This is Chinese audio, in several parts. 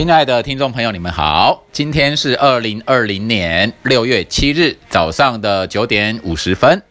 亲爱的听众朋友，你们好，今天是二零二零年六月七日早上的九点五十分。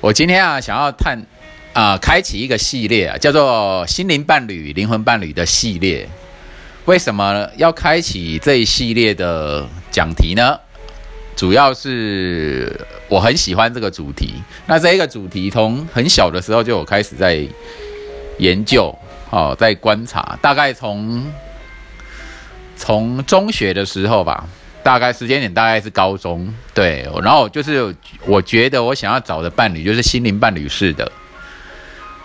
我今天啊，想要探啊，开启一个系列啊，叫做“心灵伴侣、灵魂伴侣”的系列。为什么要开启这一系列的讲题呢？主要是我很喜欢这个主题。那这一个主题从很小的时候就有开始在研究，哦，在观察，大概从从中学的时候吧，大概时间点大概是高中，对。然后就是我觉得我想要找的伴侣就是心灵伴侣式的。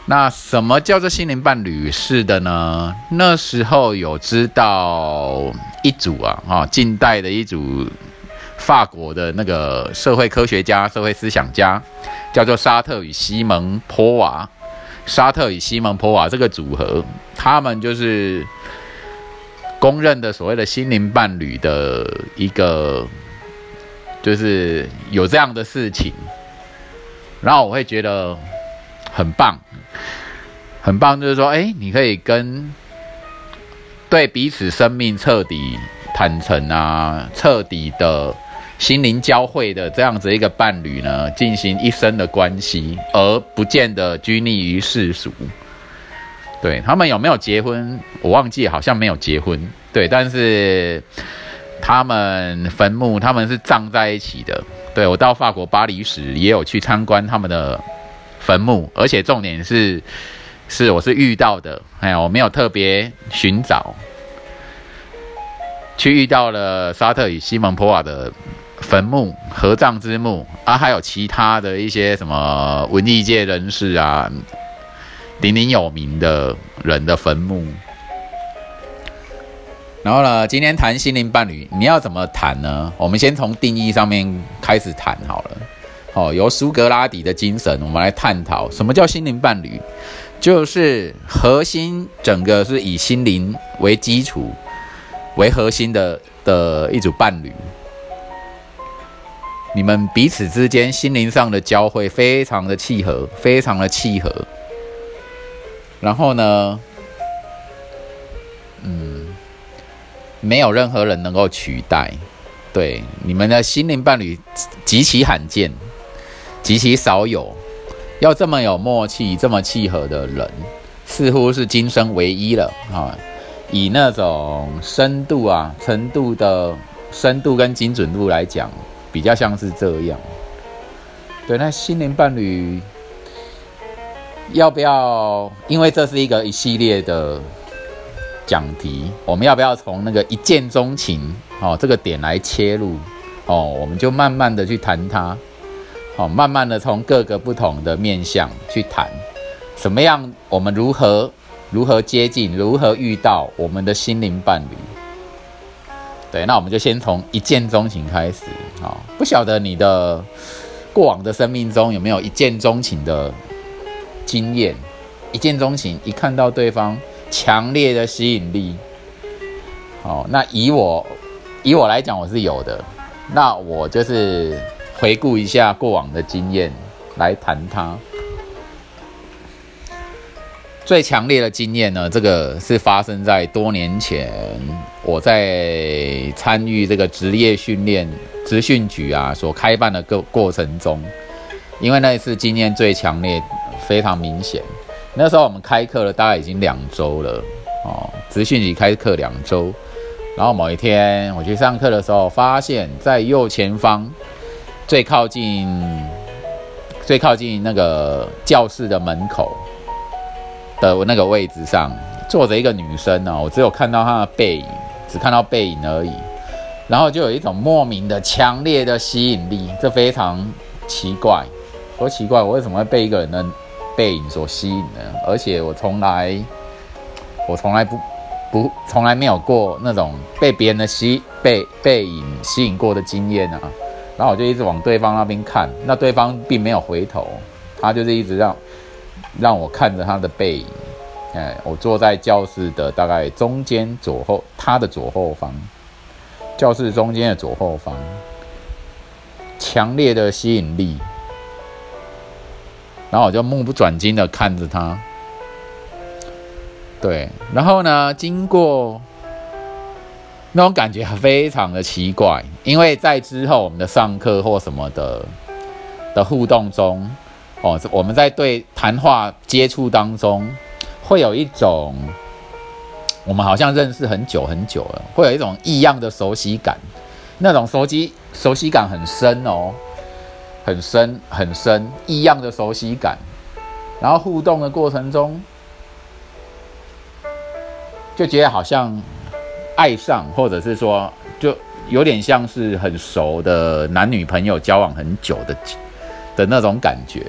那什么叫做心灵伴侣式的呢？那时候有知道一组啊，哈，近代的一组法国的那个社会科学家、社会思想家，叫做沙特与西蒙波娃。沙特与西蒙波娃这个组合，他们就是公认的所谓的心灵伴侣的一个，就是有这样的事情，然后我会觉得很棒。很棒，就是说，哎，你可以跟对彼此生命彻底坦诚啊，彻底的心灵交汇的这样子一个伴侣呢，进行一生的关系，而不见得拘泥于世俗。对他们有没有结婚，我忘记，好像没有结婚。对，但是他们坟墓他们是葬在一起的。对我到法国巴黎时也有去参观他们的坟墓，而且重点是。是，我是遇到的，哎呀，我没有特别寻找，去遇到了沙特与西蒙波瓦的坟墓、合葬之墓啊，还有其他的一些什么文艺界人士啊，鼎鼎有名的人的坟墓。然后呢，今天谈心灵伴侣，你要怎么谈呢？我们先从定义上面开始谈好了。哦，由苏格拉底的精神，我们来探讨什么叫心灵伴侣。就是核心，整个是以心灵为基础为核心的的一组伴侣。你们彼此之间心灵上的交汇非常的契合，非常的契合。然后呢，嗯，没有任何人能够取代。对，你们的心灵伴侣极其罕见，极其少有。要这么有默契、这么契合的人，似乎是今生唯一了啊！以那种深度啊、程度的深度跟精准度来讲，比较像是这样。对，那心灵伴侣要不要？因为这是一个一系列的讲题，我们要不要从那个一见钟情哦这个点来切入？哦，我们就慢慢的去谈它。哦，慢慢的从各个不同的面向去谈，什么样我们如何如何接近，如何遇到我们的心灵伴侣？对，那我们就先从一见钟情开始。哦，不晓得你的过往的生命中有没有一见钟情的经验？一见钟情，一看到对方强烈的吸引力。好，那以我以我来讲，我是有的。那我就是。回顾一下过往的经验，来谈它。最强烈的经验呢？这个是发生在多年前，我在参与这个职业训练职训局啊所开办的过过程中，因为那一次经验最强烈，非常明显。那时候我们开课了，大概已经两周了哦，职训局开课两周，然后某一天我去上课的时候，发现在右前方。最靠近、最靠近那个教室的门口的那个位置上，坐着一个女生呢。我只有看到她的背影，只看到背影而已。然后就有一种莫名的、强烈的吸引力，这非常奇怪。我奇怪，我为什么会被一个人的背影所吸引的？而且我从来、我从来不、不、从来没有过那种被别人的吸、被背影吸引过的经验啊。然后我就一直往对方那边看，那对方并没有回头，他就是一直让让我看着他的背影。哎，我坐在教室的大概中间左后，他的左后方，教室中间的左后方，强烈的吸引力。然后我就目不转睛的看着他。对，然后呢，经过那种感觉非常的奇怪，因为在之后我们的上课或什么的的互动中，哦，我们在对谈话接触当中，会有一种我们好像认识很久很久了，会有一种异样的熟悉感，那种熟悉熟悉感很深哦，很深很深，异样的熟悉感，然后互动的过程中，就觉得好像。爱上，或者是说，就有点像是很熟的男女朋友交往很久的的那种感觉。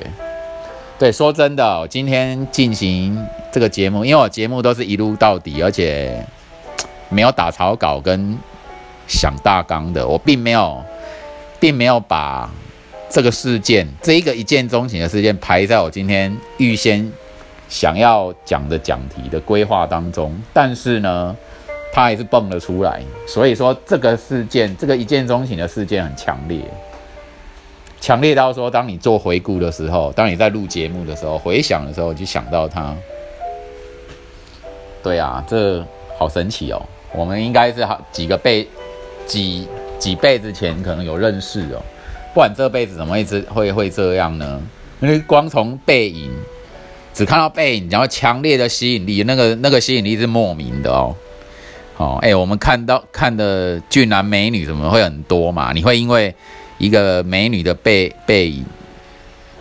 对，说真的，我今天进行这个节目，因为我节目都是一路到底，而且没有打草稿跟想大纲的，我并没有，并没有把这个事件，这一个一见钟情的事件排在我今天预先想要讲的讲题的规划当中，但是呢。他还是蹦了出来，所以说这个事件，这个一见钟情的事件很强烈，强烈到说，当你做回顾的时候，当你在录节目的时候，回想的时候，就想到他。对啊，这好神奇哦！我们应该是好几个辈几几辈子前可能有认识哦，不然这辈子怎么一直会会这样呢？因为光从背影，只看到背影，然后强烈的吸引力，那个那个吸引力是莫名的哦。哦，哎，我们看到看的俊男美女怎么会很多嘛？你会因为一个美女的背背影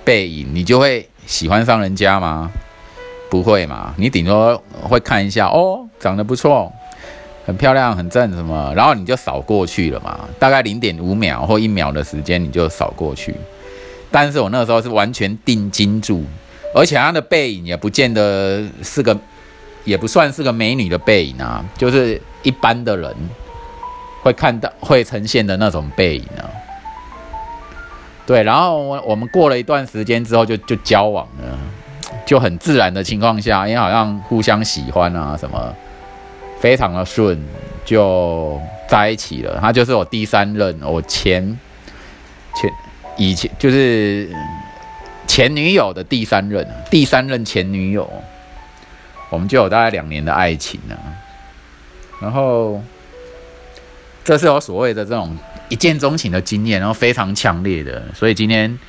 背影，你就会喜欢上人家吗？不会嘛？你顶多会看一下，哦，长得不错，很漂亮，很正什么，然后你就扫过去了嘛。大概零点五秒或一秒的时间，你就扫过去。但是我那时候是完全定睛住，而且她的背影也不见得是个。也不算是个美女的背影啊，就是一般的人会看到、会呈现的那种背影啊。对，然后我我们过了一段时间之后就就交往了，就很自然的情况下，因为好像互相喜欢啊什么，非常的顺，就在一起了。他就是我第三任，我前前以前就是前女友的第三任，第三任前女友。我们就有大概两年的爱情呢，然后这是我所谓的这种一见钟情的经验，然后非常强烈的，所以今天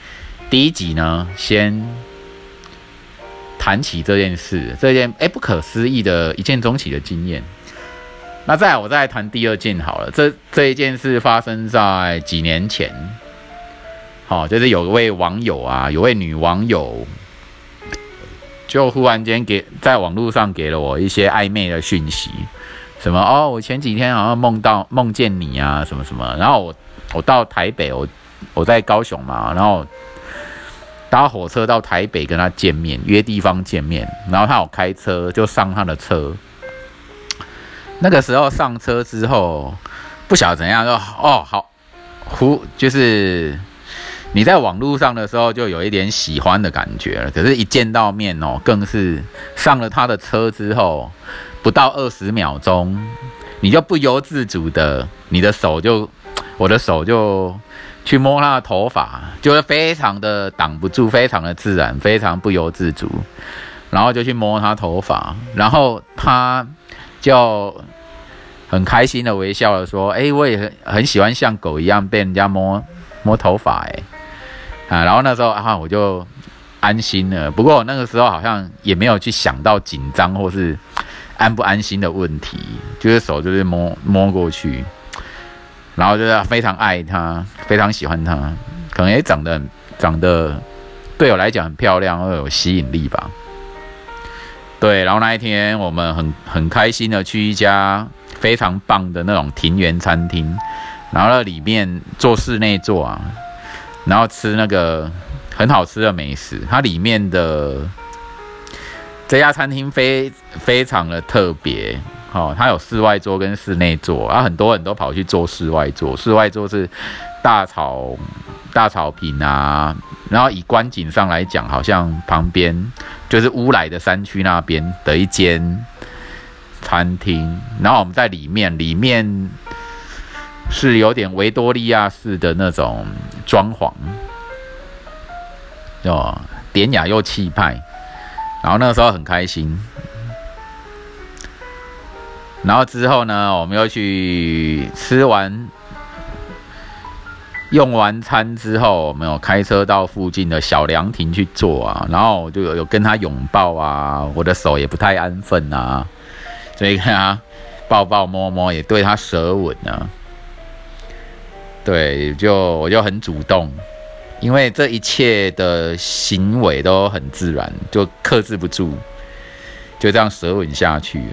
第一集呢，先谈起这件事，这件哎不可思议的一见钟情的经验。那再来，我再谈第二件好了，这这一件事发生在几年前，好，就是有一位网友啊，有位女网友。就忽然间给在网络上给了我一些暧昧的讯息，什么哦，我前几天好像梦到梦见你啊，什么什么，然后我我到台北，我我在高雄嘛，然后搭火车到台北跟他见面，约地方见面，然后他有开车就上他的车，那个时候上车之后不晓得怎样，就哦好，忽就是。你在网络上的时候就有一点喜欢的感觉了，可是，一见到面哦，更是上了他的车之后，不到二十秒钟，你就不由自主的，你的手就，我的手就去摸他的头发，就是非常的挡不住，非常的自然，非常不由自主，然后就去摸他头发，然后他就很开心的微笑的说：“哎，我也很很喜欢像狗一样被人家摸摸头发，哎。”啊，然后那时候啊，我就安心了。不过那个时候好像也没有去想到紧张或是安不安心的问题，就是手就是摸摸过去，然后就是非常爱他，非常喜欢他，可能也长得长得对我来讲很漂亮，又有吸引力吧。对，然后那一天我们很很开心的去一家非常棒的那种庭园餐厅，然后那里面做室内做啊。然后吃那个很好吃的美食，它里面的这家餐厅非非常的特别，哦，它有室外桌跟室内桌，然后很多人都跑去做室外桌，室外桌是大草大草坪啊，然后以观景上来讲，好像旁边就是乌来的山区那边的一间餐厅，然后我们在里面，里面。是有点维多利亚式的那种装潢，哦，典雅又气派。然后那个时候很开心，然后之后呢，我们又去吃完、用完餐之后，我们有开车到附近的小凉亭去坐啊。然后我就有有跟他拥抱啊，我的手也不太安分啊，所以跟他抱抱摸摸，也对他舌吻啊。对，就我就很主动，因为这一切的行为都很自然，就克制不住，就这样舌吻下去了。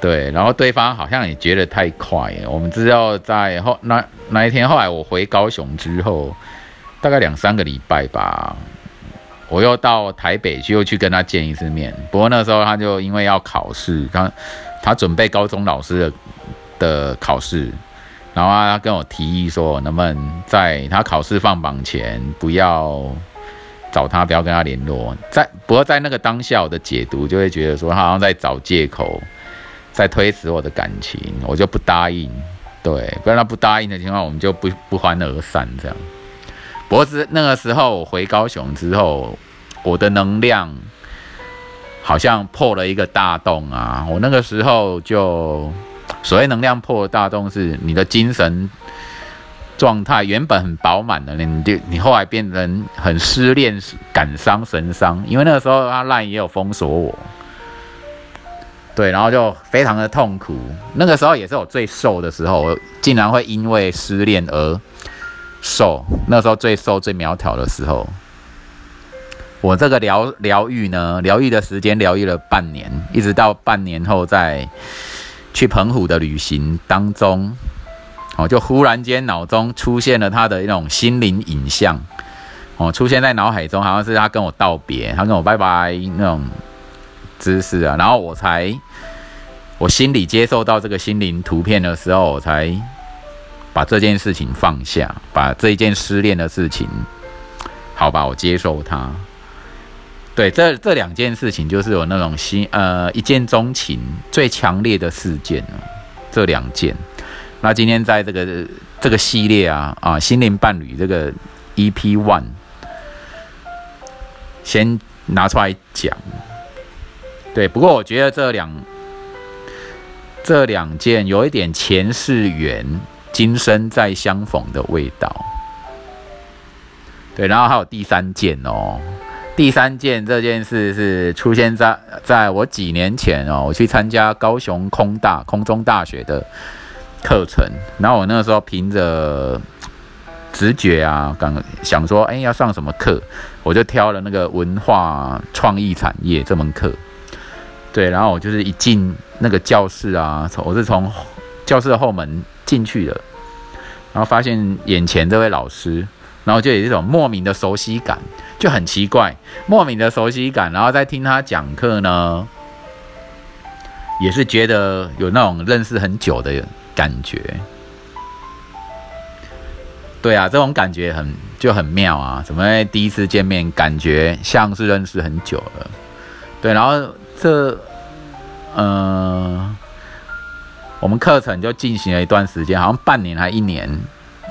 对，然后对方好像也觉得太快。我们知道在后那那一天，后来我回高雄之后，大概两三个礼拜吧，我又到台北去，又去跟他见一次面。不过那时候他就因为要考试，他他准备高中老师的的考试，然后他跟我提议说，能不能在他考试放榜前不要找他，不要跟他联络。在不过在那个当下，我的解读就会觉得说，他好像在找借口。在推辞我的感情，我就不答应。对，不然他不答应的情况，我们就不不欢而散这样。不过是那个时候我回高雄之后，我的能量好像破了一个大洞啊！我那个时候就所谓能量破大洞，是你的精神状态原本很饱满的，你就你后来变成很失恋、感伤、神伤。因为那个时候阿赖也有封锁我。对，然后就非常的痛苦。那个时候也是我最瘦的时候，我竟然会因为失恋而瘦。那时候最瘦、最苗条的时候，我这个疗疗愈呢，疗愈的时间疗愈了半年，一直到半年后在去澎湖的旅行当中，哦，就忽然间脑中出现了他的一种心灵影像，哦，出现在脑海中，好像是他跟我道别，他跟我拜拜那种。姿势啊，然后我才，我心里接受到这个心灵图片的时候，我才把这件事情放下，把这一件失恋的事情，好吧，我接受它。对，这这两件事情就是有那种心呃一见钟情最强烈的事件哦，这两件。那今天在这个这个系列啊啊心灵伴侣这个 EP One，先拿出来讲。对，不过我觉得这两这两件有一点前世缘、今生再相逢的味道。对，然后还有第三件哦，第三件这件事是出现在在我几年前哦，我去参加高雄空大空中大学的课程，然后我那个时候凭着直觉啊，刚想说，哎，要上什么课，我就挑了那个文化创意产业这门课。对，然后我就是一进那个教室啊，我是从教室的后门进去了，然后发现眼前这位老师，然后就有一种莫名的熟悉感，就很奇怪，莫名的熟悉感。然后在听他讲课呢，也是觉得有那种认识很久的感觉。对啊，这种感觉很就很妙啊！怎么会第一次见面，感觉像是认识很久了？对，然后。这，嗯，我们课程就进行了一段时间，好像半年还一年，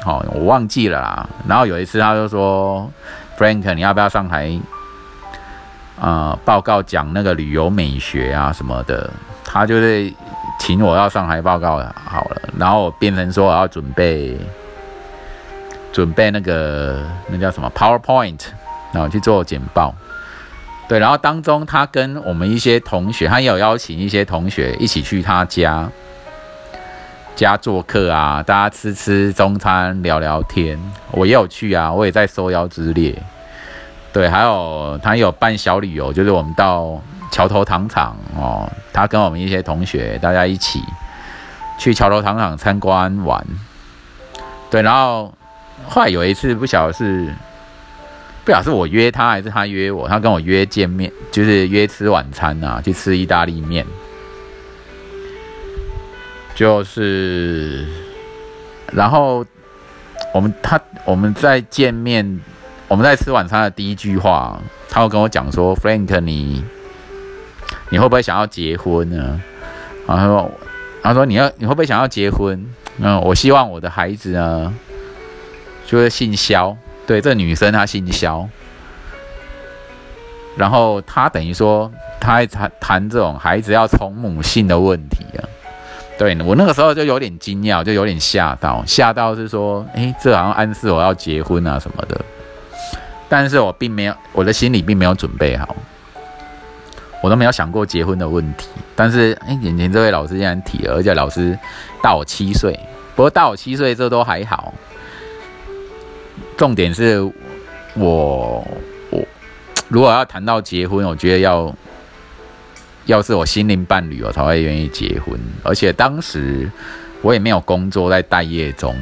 好，我忘记了啦。然后有一次他就说：“Frank，你要不要上台，呃，报告讲那个旅游美学啊什么的？”他就是请我要上台报告好了。然后我变成说我要准备准备那个那叫什么 PowerPoint，然后去做简报。对，然后当中他跟我们一些同学，他也有邀请一些同学一起去他家家做客啊，大家吃吃中餐，聊聊天。我也有去啊，我也在受邀之列。对，还有他有办小旅游，就是我们到桥头糖厂哦，他跟我们一些同学大家一起去桥头糖厂参观玩。对，然后后来有一次不晓得是。不晓得是我约他还是他约我，他跟我约见面，就是约吃晚餐啊，去吃意大利面。就是，然后我们他我们在见面，我们在吃晚餐的第一句话，他会跟我讲说：“Frank，你你会不会想要结婚呢？”然后他说：“你要你会不会想要结婚？嗯，我希望我的孩子呢，就是姓肖。”对，这女生她姓肖，然后他等于说他还谈谈这种孩子要从母性的问题啊。对我那个时候就有点惊讶，就有点吓到，吓到是说，诶，这好像暗示我要结婚啊什么的。但是我并没有，我的心里并没有准备好，我都没有想过结婚的问题。但是，哎，眼前这位老师竟然提了，而且老师大我七岁，不过大我七岁这都还好。重点是我，我如果要谈到结婚，我觉得要。要是我心灵伴侣，我才会愿意结婚。而且当时我也没有工作，在待业中。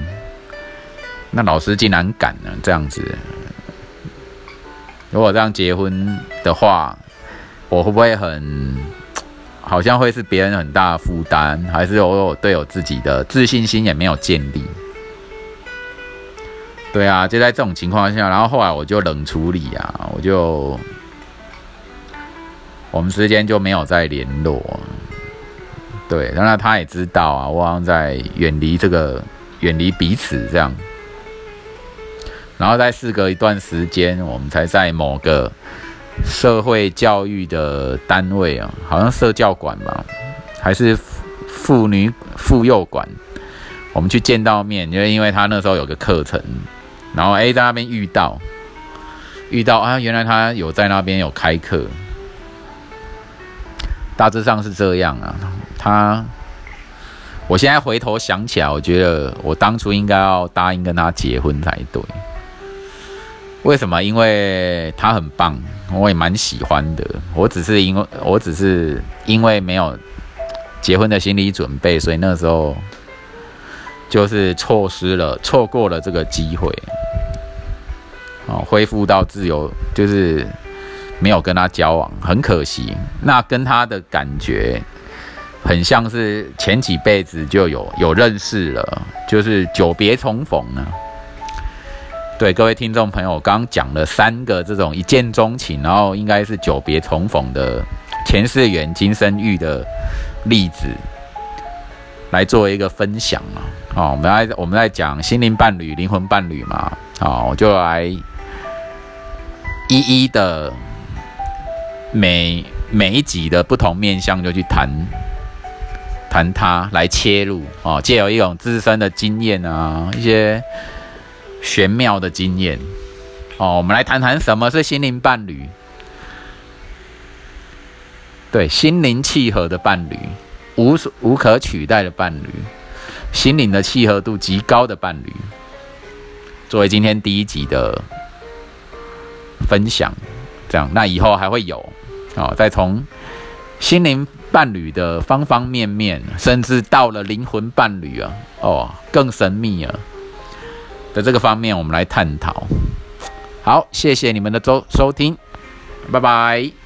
那老师竟然敢呢？这样子，如果这样结婚的话，我会不会很好像会是别人很大的负担？还是我有对我自己的自信心也没有建立？对啊，就在这种情况下，然后后来我就冷处理啊，我就。我们之间就没有再联络，对，当然他也知道啊，我好像在远离这个，远离彼此这样，然后在事隔一段时间，我们才在某个社会教育的单位啊，好像社教馆吧，还是妇女妇幼馆，我们去见到面，就因为他那时候有个课程，然后 A 在那边遇到，遇到啊，原来他有在那边有开课。大致上是这样啊，他，我现在回头想起来，我觉得我当初应该要答应跟他结婚才对。为什么？因为他很棒，我也蛮喜欢的。我只是因为，我只是因为没有结婚的心理准备，所以那时候就是错失了，错过了这个机会。哦，恢复到自由就是。没有跟他交往，很可惜。那跟他的感觉很像是前几辈子就有有认识了，就是久别重逢啊。对各位听众朋友，刚刚讲了三个这种一见钟情，然后应该是久别重逢的前世缘、今生遇的例子，来做一个分享啊。好，我们来我们在讲心灵伴侣、灵魂伴侣嘛。好，我就来一一的。每每一集的不同面向，就去谈谈它来切入哦，借由一种自身的经验啊，一些玄妙的经验哦，我们来谈谈什么是心灵伴侣。对，心灵契合的伴侣，无所无可取代的伴侣，心灵的契合度极高的伴侣，作为今天第一集的分享，这样，那以后还会有。哦，再从心灵伴侣的方方面面，甚至到了灵魂伴侣啊，哦，更神秘啊的这个方面，我们来探讨。好，谢谢你们的收收听，拜拜。